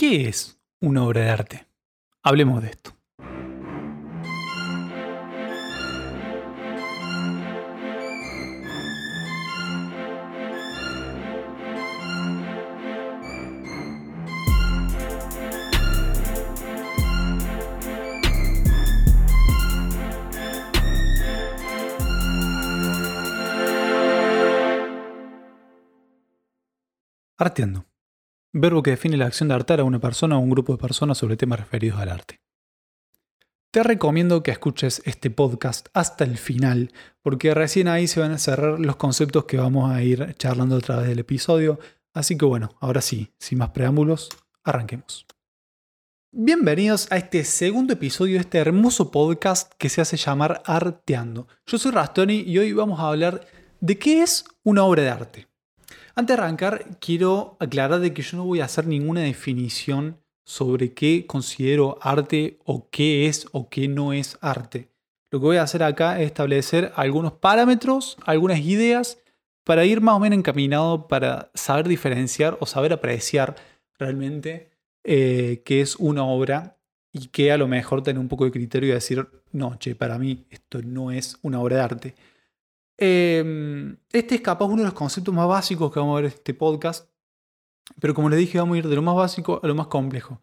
¿Qué es una obra de arte? Hablemos de esto. Arteando. Verbo que define la acción de artar a una persona o un grupo de personas sobre temas referidos al arte. Te recomiendo que escuches este podcast hasta el final, porque recién ahí se van a cerrar los conceptos que vamos a ir charlando a través del episodio. Así que bueno, ahora sí, sin más preámbulos, arranquemos. Bienvenidos a este segundo episodio de este hermoso podcast que se hace llamar Arteando. Yo soy Rastoni y hoy vamos a hablar de qué es una obra de arte. Antes de arrancar, quiero aclarar de que yo no voy a hacer ninguna definición sobre qué considero arte o qué es o qué no es arte. Lo que voy a hacer acá es establecer algunos parámetros, algunas ideas para ir más o menos encaminado para saber diferenciar o saber apreciar realmente eh, qué es una obra y que a lo mejor tener un poco de criterio y decir, no, che, para mí esto no es una obra de arte. Em, este es capaz uno de los conceptos más básicos que vamos a ver en este podcast, pero como les dije, vamos a ir de lo más básico a lo más complejo.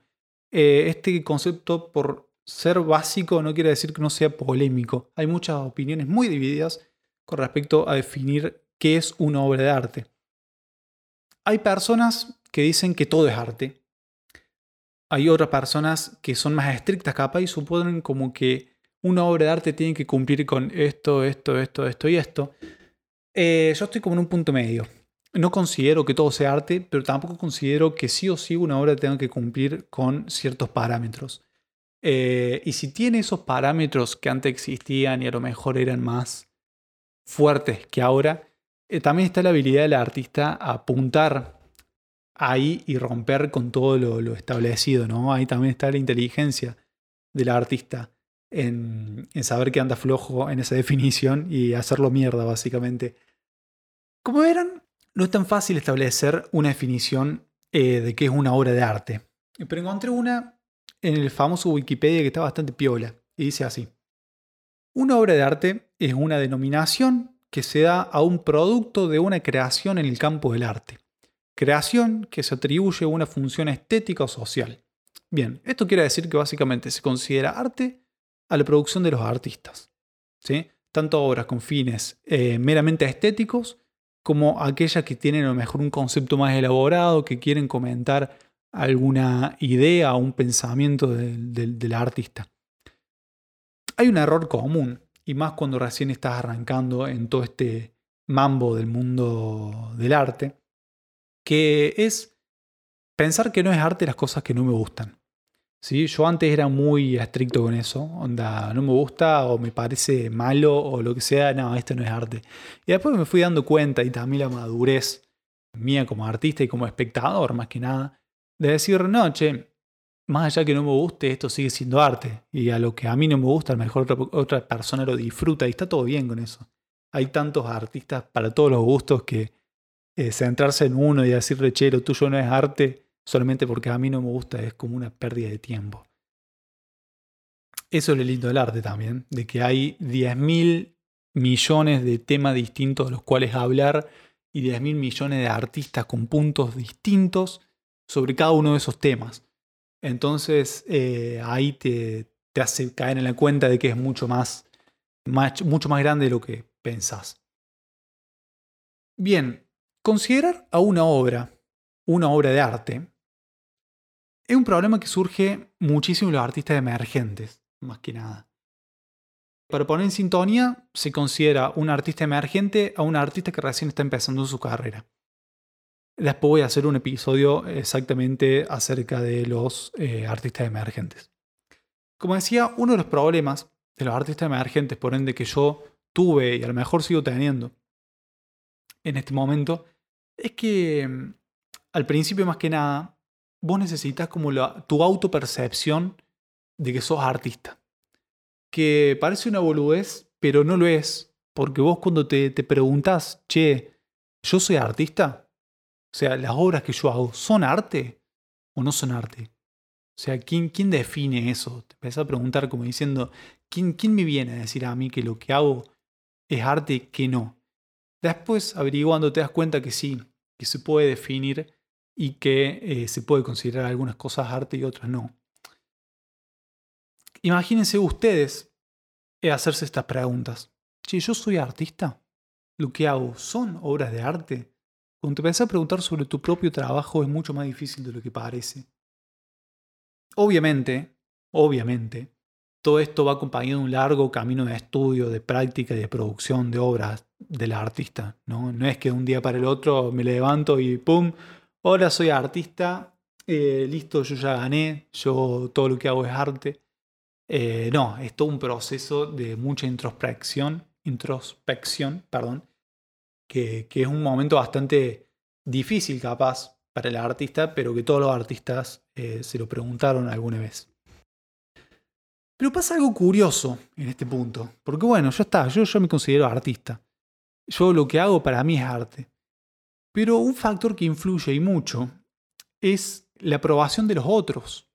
Eh, este concepto, por ser básico, no quiere decir que no sea polémico. Hay muchas opiniones muy divididas con respecto a definir qué es una obra de arte. Hay personas que dicen que todo es arte. Hay otras personas que son más estrictas capaz y suponen como que una obra de arte tiene que cumplir con esto, esto, esto, esto y esto. Eh, yo estoy como en un punto medio. No considero que todo sea arte, pero tampoco considero que sí o sí una obra tenga que cumplir con ciertos parámetros. Eh, y si tiene esos parámetros que antes existían y a lo mejor eran más fuertes que ahora, eh, también está la habilidad del artista a apuntar ahí y romper con todo lo, lo, establecido, ¿no? Ahí también está la inteligencia del artista en, saber que anda flojo en esa definición y hacerlo mierda, básicamente. Como verán, no es tan fácil establecer una definición eh, de qué es una obra de arte. Pero encontré una en el famoso Wikipedia que está bastante piola y dice así. Una obra de arte es una denominación que se da a un producto de una creación en el campo del arte. Creación que se atribuye a una función estética o social. Bien, esto quiere decir que básicamente se considera arte a la producción de los artistas. ¿sí? Tanto obras con fines eh, meramente estéticos como aquellas que tienen a lo mejor un concepto más elaborado, que quieren comentar alguna idea o un pensamiento del artista. Hay un error común, y más cuando recién estás arrancando en todo este mambo del mundo del arte, que es pensar que no es arte las cosas que no me gustan. ¿Sí? Yo antes era muy estricto con eso, onda, no me gusta o me parece malo o lo que sea, no, esto no es arte. Y después me fui dando cuenta y también la madurez mía como artista y como espectador más que nada, de decir, no, che, más allá que no me guste, esto sigue siendo arte. Y a lo que a mí no me gusta, a lo mejor otra, persona lo disfruta y está todo bien con eso. Hay tantos artistas para todos los gustos que eh, centrarse en uno y decirle, che, tuyo no es arte, solamente porque a mí no me gusta, es como una pérdida de tiempo. Eso es lo lindo del arte también, de que hay 10.000 millones de temas distintos de los cuales hablar y 10.000 millones de artistas con puntos distintos sobre cada uno de esos temas. Entonces eh, ahí te, te, hace caer en la cuenta de que es mucho más, mucho más grande de lo que pensás. Bien, considerar a una obra una obra de arte es un problema que surge muchísimo en los artistas emergentes, más que nada. Para poner en sintonía, se considera un artista emergente a un artista que recién está empezando su carrera. Después voy a hacer un episodio exactamente acerca de los eh, artistas emergentes. Como decía, uno de los problemas de los artistas emergentes, por ende que yo tuve y a lo mejor sigo teniendo en este momento, es que mm, al principio más que nada vos necesitas como la, tu autopercepción de que sos artista. Que parece una boludez, pero no lo es. Porque vos cuando te, te preguntás, che, ¿yo soy artista? O sea, las obras que yo hago son arte. o no son arte? O sea, ¿quién, quién define eso? Te empezás a preguntar como diciendo, ¿quién, ¿quién me viene a decir a mí que lo que hago es arte que no? Después, averiguando, te das cuenta que sí, que se puede definir y que eh, se puede considerar algunas cosas arte y otras no. Imagínense ustedes eh, hacerse estas preguntas. Si yo soy artista, lo que hago son obras de arte. Cuando te empiezas a preguntar sobre tu propio trabajo es mucho más difícil de lo que parece. Obviamente, obviamente, todo esto va acompañado de un largo camino de estudio, de práctica y de producción de obras del artista. ¿no? no es que un día para el otro me levanto y ¡pum! Ahora soy artista, eh, listo, yo ya gané, yo todo lo que hago es arte. Eh, no, es todo un proceso de mucha introspección, introspección, perdón, que, es un momento bastante difícil capaz para el artista, pero que todos los artistas eh, se lo preguntaron alguna vez. Pero pasa algo curioso en este punto, porque bueno, ya está, yo, yo me considero artista. Yo lo que hago para mí es arte. Pero un factor que influye y mucho es la aprobación de los otros.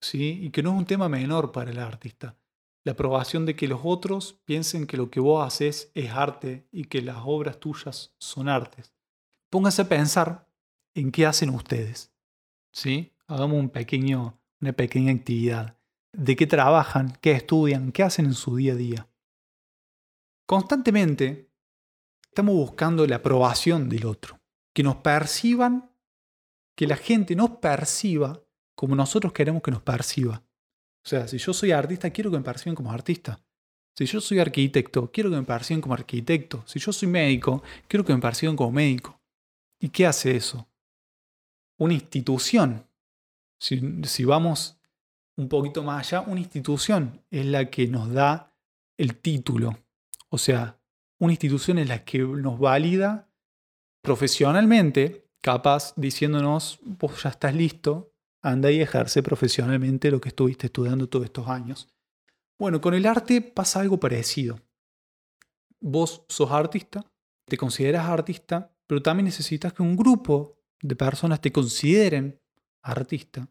¿sí? Y que no es un tema menor para el artista. La aprobación de que los otros piensen que lo que vos haces es arte y que las obras tuyas son artes. Pónganse a pensar en qué hacen ustedes. ¿sí? Hagamos un pequeño, una pequeña actividad. ¿De qué trabajan? ¿Qué estudian? ¿Qué hacen en su día a día? Constantemente estamos buscando la aprobación del otro. Que nos perciban, que la gente nos perciba como nosotros queremos que nos perciba. O sea, si yo soy artista, quiero que me perciban como artista. Si yo soy arquitecto, quiero que me perciban como arquitecto. Si yo soy médico, quiero que me perciban como médico. ¿Y qué hace eso? Una institución. Si, si vamos un poquito más allá, una institución es la que nos da el título. O sea, una institución es la que nos valida profesionalmente, capaz diciéndonos, vos ya estás listo, anda y ejerce profesionalmente lo que estuviste estudiando todos estos años. Bueno, con el arte pasa algo parecido. Vos sos artista, te consideras artista, pero también necesitas que un grupo de personas te consideren artista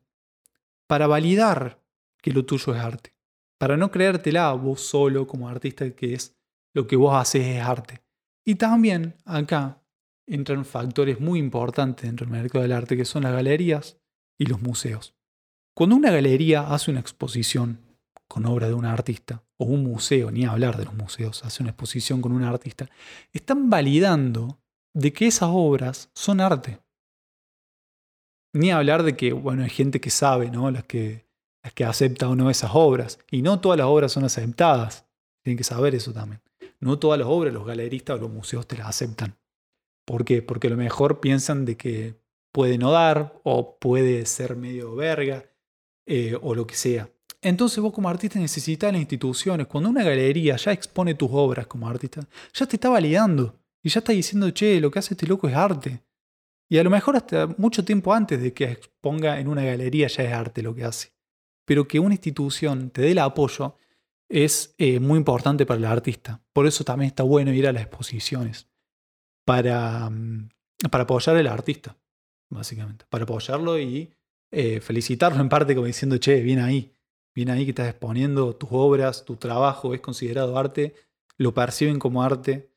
para validar que lo tuyo es arte. Para no creértela vos solo como artista que es lo que vos haces es arte. Y también acá entran factores muy importantes dentro del mercado del arte que son las galerías y los museos. Cuando una galería hace una exposición con obra de un artista, o un museo, ni hablar de los museos, hace una exposición con un artista, están validando de que esas obras son arte. Ni hablar de que, bueno, hay gente que sabe, ¿no? Las que, las que acepta o no esas obras. Y no todas las obras son aceptadas. Tienen que saber eso también. No todas las obras los galeristas o los museos te las aceptan. ¿Por qué? Porque a lo mejor piensan de que puede no dar o puede ser medio verga eh, o lo que sea. Entonces vos como artista necesitas las instituciones. Cuando una galería ya expone tus obras como artista, ya te está validando y ya está diciendo, che, lo que hace este loco es arte. Y a lo mejor hasta mucho tiempo antes de que exponga en una galería ya es arte lo que hace. Pero que una institución te dé el apoyo es eh, muy importante para el artista. Por eso también está bueno ir a las exposiciones. Para, mm, para apoyar al artista básicamente, para apoyarlo y eh, felicitarlo en parte como diciendo, che, viene ahí, viene ahí que estás exponiendo tus obras, tu trabajo es considerado arte, lo perciben como arte.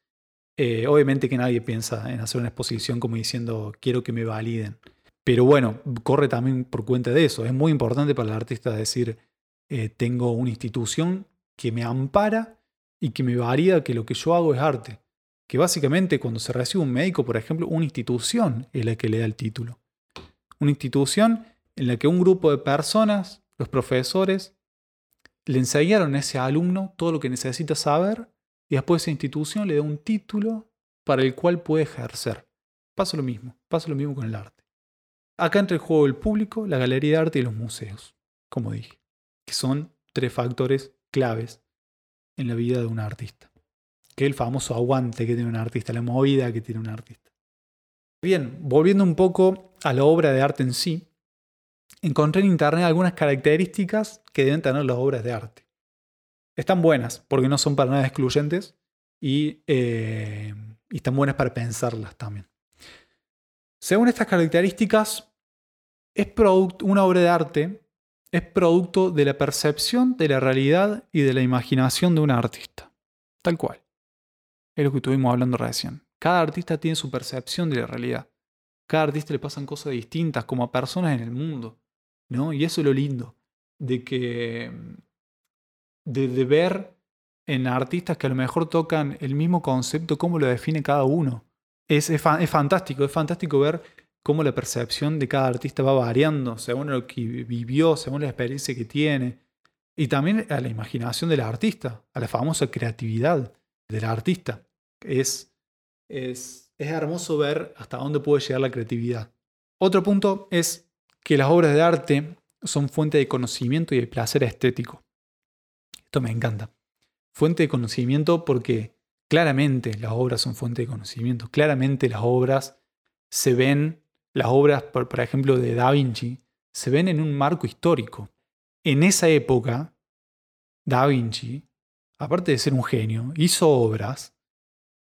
Eh, obviamente que nadie piensa en hacer una exposición como diciendo, quiero que me validen. Pero bueno, corre también por cuenta de eso. Es muy importante para el artista decir, tengo una institución que me ampara y que me valida que lo que yo hago es arte que básicamente cuando se recibe un médico, por ejemplo, una institución es la que le da el título. Una institución en la que un grupo de personas, los profesores, le enseñaron a ese alumno todo lo que necesita saber y después esa institución le da un título para el cual puede ejercer. Pasa lo mismo, pasa lo mismo con el arte. Acá entra el juego el público, la galería de arte y los museos, como dije, que son tres factores claves en la vida de un artista que el famoso aguante que tiene un artista, la movida que tiene un artista. Bien, volviendo un poco a la obra de arte en sí, encontré en internet algunas características que deben tener las obras de arte. Están buenas, porque no son para nada excluyentes y, eh, y están buenas para pensarlas también. Según estas características, es una obra de arte es producto de la percepción de la realidad y de la imaginación de un artista. Tal cual. Es lo que estuvimos hablando recién. Cada artista tiene su percepción de la realidad. Cada artista le pasan cosas distintas como a personas en el mundo. ¿no? Y eso es lo lindo. De que. de, ver en artistas que a lo mejor tocan el mismo concepto, cómo lo define cada uno. Es, es, es fantástico, es fantástico ver cómo la percepción de cada artista va variando según lo que vivió, según la experiencia que tiene. Y también a la imaginación del artista, a la famosa creatividad del artista. Es, es, es hermoso ver hasta dónde puede llegar la creatividad. Otro punto es que las obras de arte son fuente de conocimiento y de placer estético. Esto me encanta. Fuente de conocimiento porque claramente las obras son fuente de conocimiento. Claramente las obras se ven las obras, por, ejemplo, de Da Vinci, se ven en un marco histórico. En esa época, Da Vinci, aparte de ser un genio, hizo obras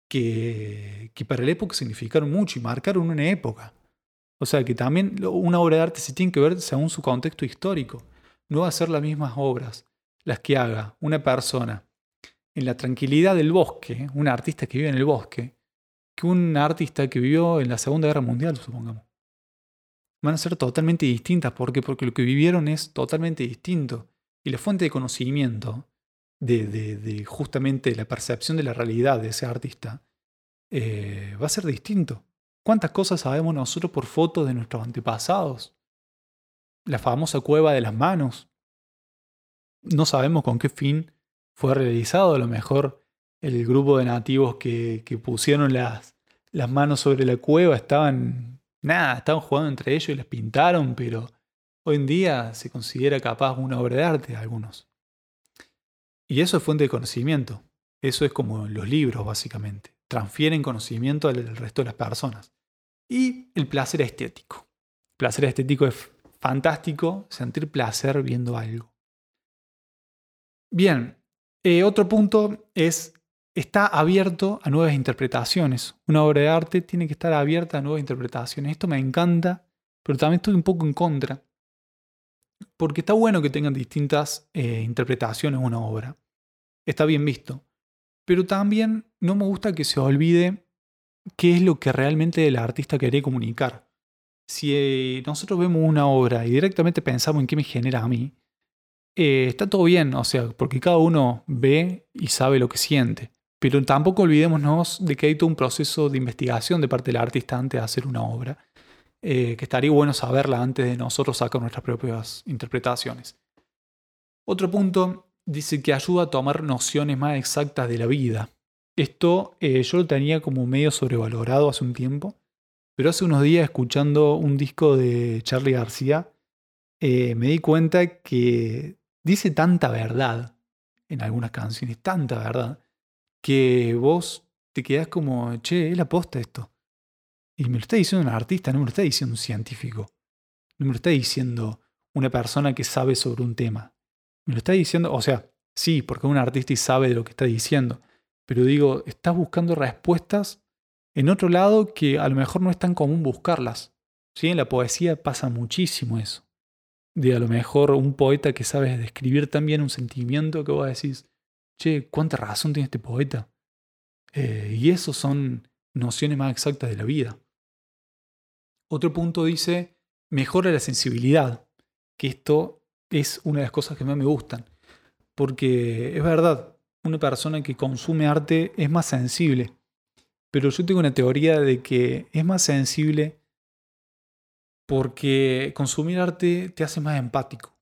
que, que para la época significaron mucho y marcaron una época. O sea que también una obra de arte se tiene que ver según su contexto histórico. No va a ser las mismas obras las que haga una persona en la tranquilidad del bosque, un artista que vive en el bosque, que un artista que vivió en la Segunda Guerra Mundial, supongamos van a ser totalmente distintas. ¿Por qué? Porque lo que vivieron es totalmente distinto. Y la fuente de conocimiento de, de, justamente la percepción de la realidad de ese artista eh, va a ser distinto. ¿Cuántas cosas sabemos nosotros por fotos de nuestros antepasados? La famosa cueva de las manos. No sabemos con qué fin fue realizado. A lo mejor el grupo de nativos que, pusieron las manos sobre la cueva estaban nada, estaban jugando entre ellos y les pintaron, pero hoy en día se considera capaz una obra de arte de algunos. Y eso es fuente de conocimiento. Eso es como los libros, básicamente. Transfieren conocimiento al resto de las personas. Y el placer estético. El placer estético es fantástico, sentir placer viendo algo. Bien, eh, otro punto es está abierto a nuevas interpretaciones. Una obra de arte tiene que estar abierta a nuevas interpretaciones. Esto me encanta, pero también estoy un poco en contra. Porque está bueno que tengan distintas eh, interpretaciones una obra. Está bien visto. Pero también no me gusta que se olvide qué es lo que realmente el artista quiere comunicar. Si eh, nosotros vemos una obra y directamente pensamos en qué me genera a mí, eh, está todo bien, o sea, porque cada uno ve y sabe lo que siente. Pero tampoco olvidémonos de que hay todo un proceso de investigación de parte del artista antes de hacer una obra, eh, que estaría bueno saberla antes de nosotros sacar nuestras propias interpretaciones. Otro punto dice que ayuda a tomar nociones más exactas de la vida. Esto eh, yo lo tenía como medio sobrevalorado hace un tiempo, pero hace unos días escuchando un disco de Charlie García, eh, me di cuenta que dice tanta verdad en algunas canciones, tanta verdad, que vos te quedás como, che, es la posta esto. Y me lo está diciendo un artista, no me lo está diciendo un científico. No me lo está diciendo una persona que sabe sobre un tema. Me lo está diciendo, o sea, sí, porque un artista y sabe de lo que está diciendo. Pero digo, estás buscando respuestas en otro lado que a lo mejor no es tan común buscarlas. ¿Sí? En la poesía pasa muchísimo eso. De a lo mejor un poeta que sabe describir también un sentimiento que vos decís, che, cuánta razón tiene este poeta. Eh, y eso son nociones más exactas de la vida. Otro punto dice, mejora la sensibilidad, que esto es una de las cosas que más me gustan, porque es verdad, una persona que consume arte es más sensible, pero yo tengo una teoría de que es más sensible porque consumir arte te hace más empático.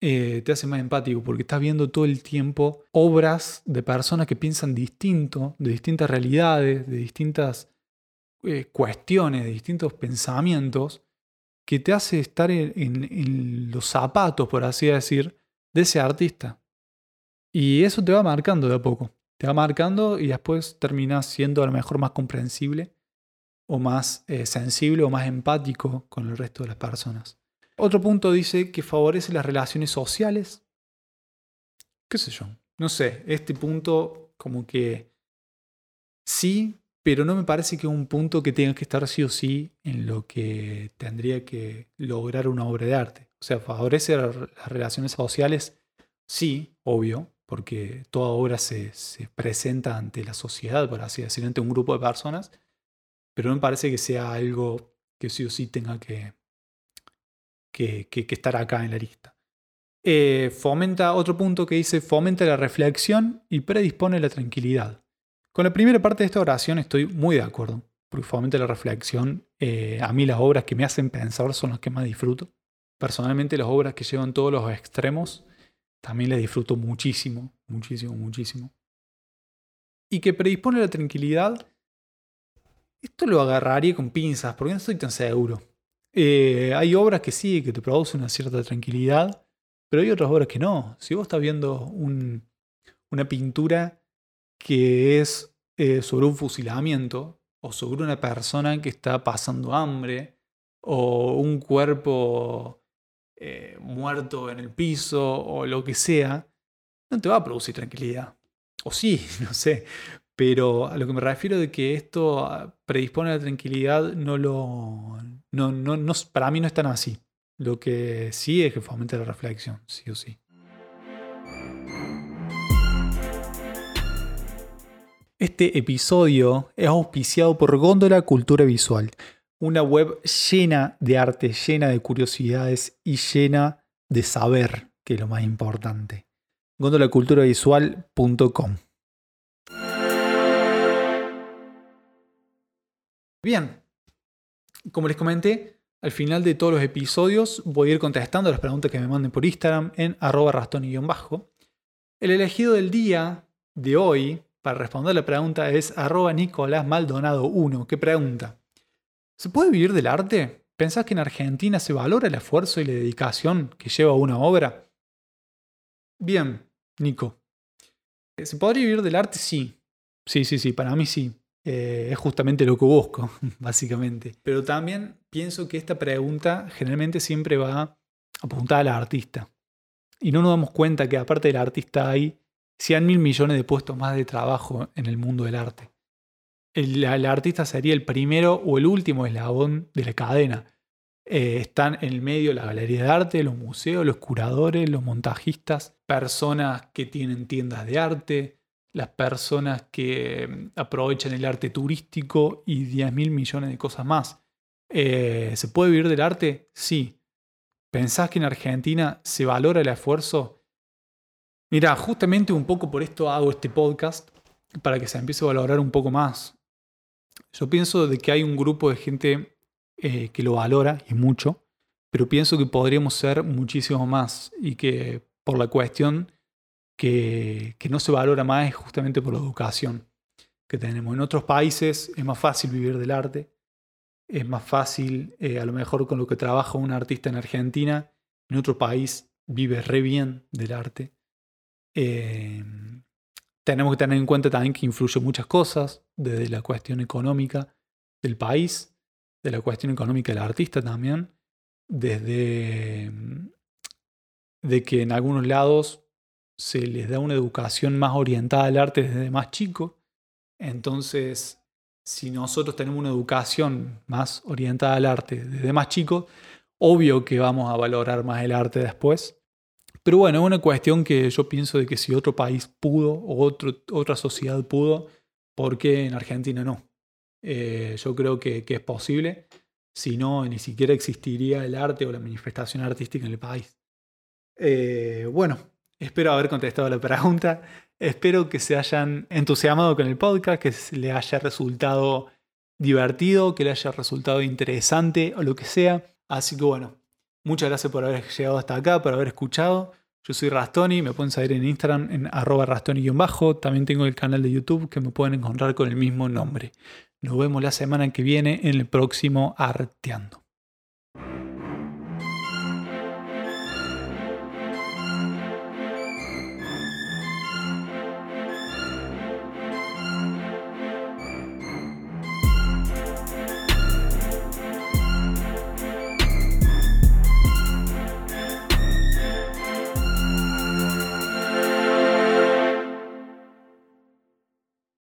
Eh, te hace más empático porque estás viendo todo el tiempo obras de personas que piensan distinto, de distintas realidades, de distintas eh, cuestiones, de distintos pensamientos, que te hace estar en, los zapatos, por así decir, de ese artista. Y eso te va marcando de a poco. Te va marcando y después terminas siendo a lo mejor más comprensible o más eh, sensible o más empático con el resto de las personas. Otro punto dice que favorece las relaciones sociales. ¿Qué sé yo? No sé, este punto como que sí, pero no me parece que es un punto que tenga que estar sí o sí en lo que tendría que lograr una obra de arte. O sea, favorece las relaciones sociales, sí, obvio, porque toda obra se, presenta ante la sociedad, por así decirlo, ante un grupo de personas, pero no me parece que sea algo que sí o sí tenga que, que, estar acá en la lista. Eh, fomenta, otro punto que dice, fomenta la reflexión y predispone la tranquilidad. Con la primera parte de esta oración estoy muy de acuerdo, porque fomenta la reflexión. Eh, a mí las obras que me hacen pensar son las que más disfruto. Personalmente las obras que llevan todos los extremos también las disfruto muchísimo, muchísimo, muchísimo. Y que predispone la tranquilidad, esto lo agarraría con pinzas, porque no estoy tan seguro. Eh, hay obras que sí, que te producen una cierta tranquilidad, pero hay otras obras que no. Si vos estás viendo una pintura que es eh, sobre un fusilamiento, o sobre una persona que está pasando hambre, o un cuerpo eh, muerto en el piso o lo que sea, no te va a producir tranquilidad. O sí, no sé. Pero a lo que me refiero de que esto ah, predispone a la tranquilidad, no lo. No, no, no, para mí no es tan así. Lo que sí es que fomenta la reflexión, sí o sí. Este episodio es auspiciado por Góndola Cultura Visual una web llena de arte, llena de curiosidades y llena de saber, que es lo más importante. gondolaculturavisual.com Bien, como les comenté, al final de todos los episodios voy a ir contestando las preguntas que me manden por Instagram en arroba rastón-bajo. El elegido del día de hoy para responder la pregunta es arroba Nicolás Maldonado 1, ¿Qué pregunta, ¿Se puede vivir del arte? ¿Pensás que en Argentina se valora el esfuerzo y la dedicación que lleva una obra? Bien, Nico. ¿Se podría vivir del arte? Sí. Sí, sí, sí, para mí sí. Eh, es justamente lo que busco, básicamente. Pero también pienso que esta pregunta generalmente siempre va apuntada al artista. Y no nos damos cuenta que aparte del artista hay 100 mil millones de puestos más de trabajo en el mundo del arte el, artista sería el primero o el último eslabón de la cadena. Eh, están en el medio la galería de arte, los museos, los curadores, los montajistas, personas que tienen tiendas de arte, las personas que mm, aprovechan el arte turístico y 10 mil millones de cosas más. Eh, ¿Se puede vivir del arte? Sí. ¿Pensás que en Argentina se valora el esfuerzo? Mira, justamente un poco por esto hago este podcast, para que se empiece a valorar un poco más. Yo pienso de que hay un grupo de gente eh, que lo valora y mucho, pero pienso que podríamos ser muchísimo más y que por la cuestión que, no se valora más es justamente por la educación que tenemos. En otros países es más fácil vivir del arte, es más fácil, eh, a lo mejor con lo que trabaja un artista en Argentina, en otro país vive re bien del arte. Eh, tenemos que tener en cuenta también que influye muchas cosas, desde la cuestión económica del país, de la cuestión económica del artista también, desde mm, de que en algunos lados se les da una educación más orientada al arte desde más chico. Entonces, si nosotros tenemos una educación más orientada al arte desde más chico, obvio que vamos a valorar más el arte después pero bueno, es una cuestión que yo pienso de que si otro país pudo o otro, otra sociedad pudo, ¿por qué en Argentina no? Eh, yo creo que, es posible, si no, ni siquiera existiría el arte o la manifestación artística en el país. Eh, bueno, espero haber contestado la pregunta. Espero que se hayan entusiasmado con el podcast, que le haya resultado divertido, que le haya resultado interesante o lo que sea. Así que bueno, muchas gracias por haber llegado hasta acá, por haber escuchado. Yo soy Rastoni, me pueden seguir en Instagram en arroba rastoni-bajo. También tengo el canal de YouTube que me pueden encontrar con el mismo nombre. Nos vemos la semana que viene en el próximo Arteando.